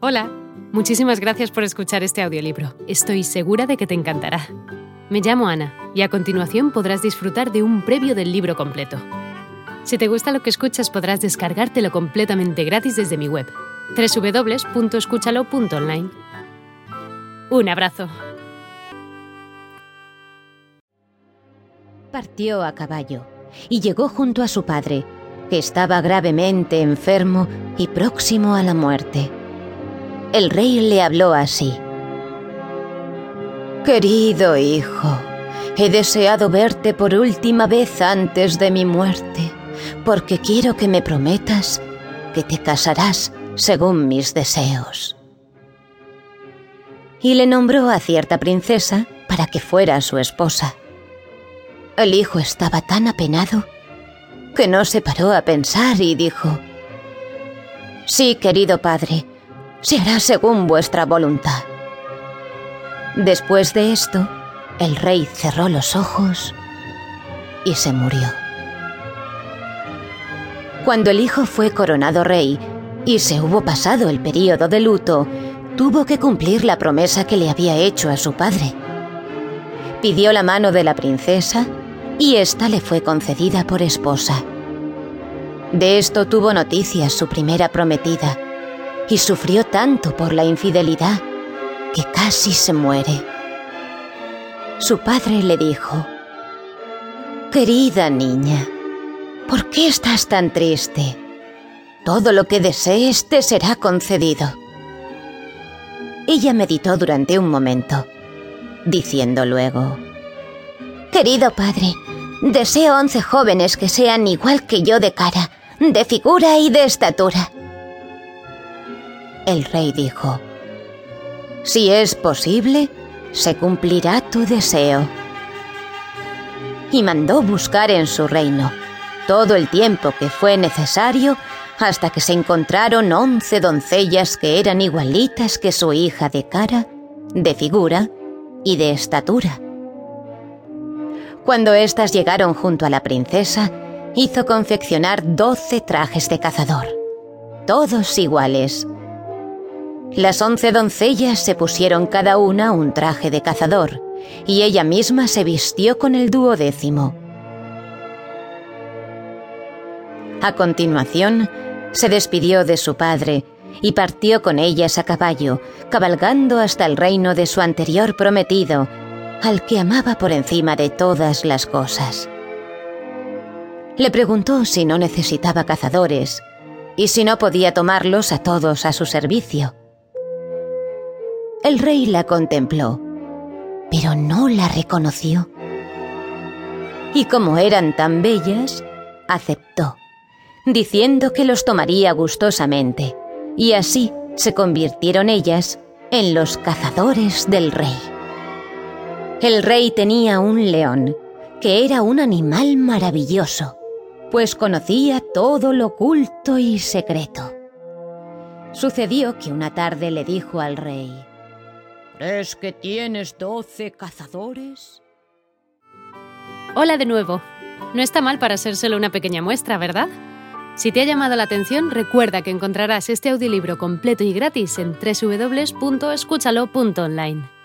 Hola, muchísimas gracias por escuchar este audiolibro. Estoy segura de que te encantará. Me llamo Ana y a continuación podrás disfrutar de un previo del libro completo. Si te gusta lo que escuchas podrás descargártelo completamente gratis desde mi web, www.escúchalo.online. Un abrazo. Partió a caballo y llegó junto a su padre, que estaba gravemente enfermo y próximo a la muerte. El rey le habló así. Querido hijo, he deseado verte por última vez antes de mi muerte, porque quiero que me prometas que te casarás según mis deseos. Y le nombró a cierta princesa para que fuera su esposa. El hijo estaba tan apenado que no se paró a pensar y dijo, Sí, querido padre, se hará según vuestra voluntad. Después de esto, el rey cerró los ojos y se murió. Cuando el hijo fue coronado rey y se hubo pasado el período de luto, tuvo que cumplir la promesa que le había hecho a su padre. Pidió la mano de la princesa y ésta le fue concedida por esposa. De esto tuvo noticias su primera prometida y sufrió tanto por la infidelidad que casi se muere. Su padre le dijo, Querida niña, ¿por qué estás tan triste? Todo lo que desees te será concedido. Ella meditó durante un momento, diciendo luego, Querido padre, deseo once jóvenes que sean igual que yo de cara, de figura y de estatura. El rey dijo, Si es posible, se cumplirá tu deseo. Y mandó buscar en su reino todo el tiempo que fue necesario hasta que se encontraron once doncellas que eran igualitas que su hija de cara, de figura y de estatura. Cuando éstas llegaron junto a la princesa, hizo confeccionar doce trajes de cazador, todos iguales, las once doncellas se pusieron cada una un traje de cazador, y ella misma se vistió con el duodécimo. A continuación, se despidió de su padre y partió con ellas a caballo, cabalgando hasta el reino de su anterior prometido, al que amaba por encima de todas las cosas. Le preguntó si no necesitaba cazadores y si no podía tomarlos a todos a su servicio. El rey la contempló, pero no la reconoció. Y como eran tan bellas, aceptó, diciendo que los tomaría gustosamente, y así se convirtieron ellas en los cazadores del rey. El rey tenía un león, que era un animal maravilloso, pues conocía todo lo oculto y secreto. Sucedió que una tarde le dijo al rey, ¿Es que tienes doce cazadores? Hola de nuevo. No está mal para ser solo una pequeña muestra, ¿verdad? Si te ha llamado la atención, recuerda que encontrarás este audiolibro completo y gratis en www.escúchalo.online.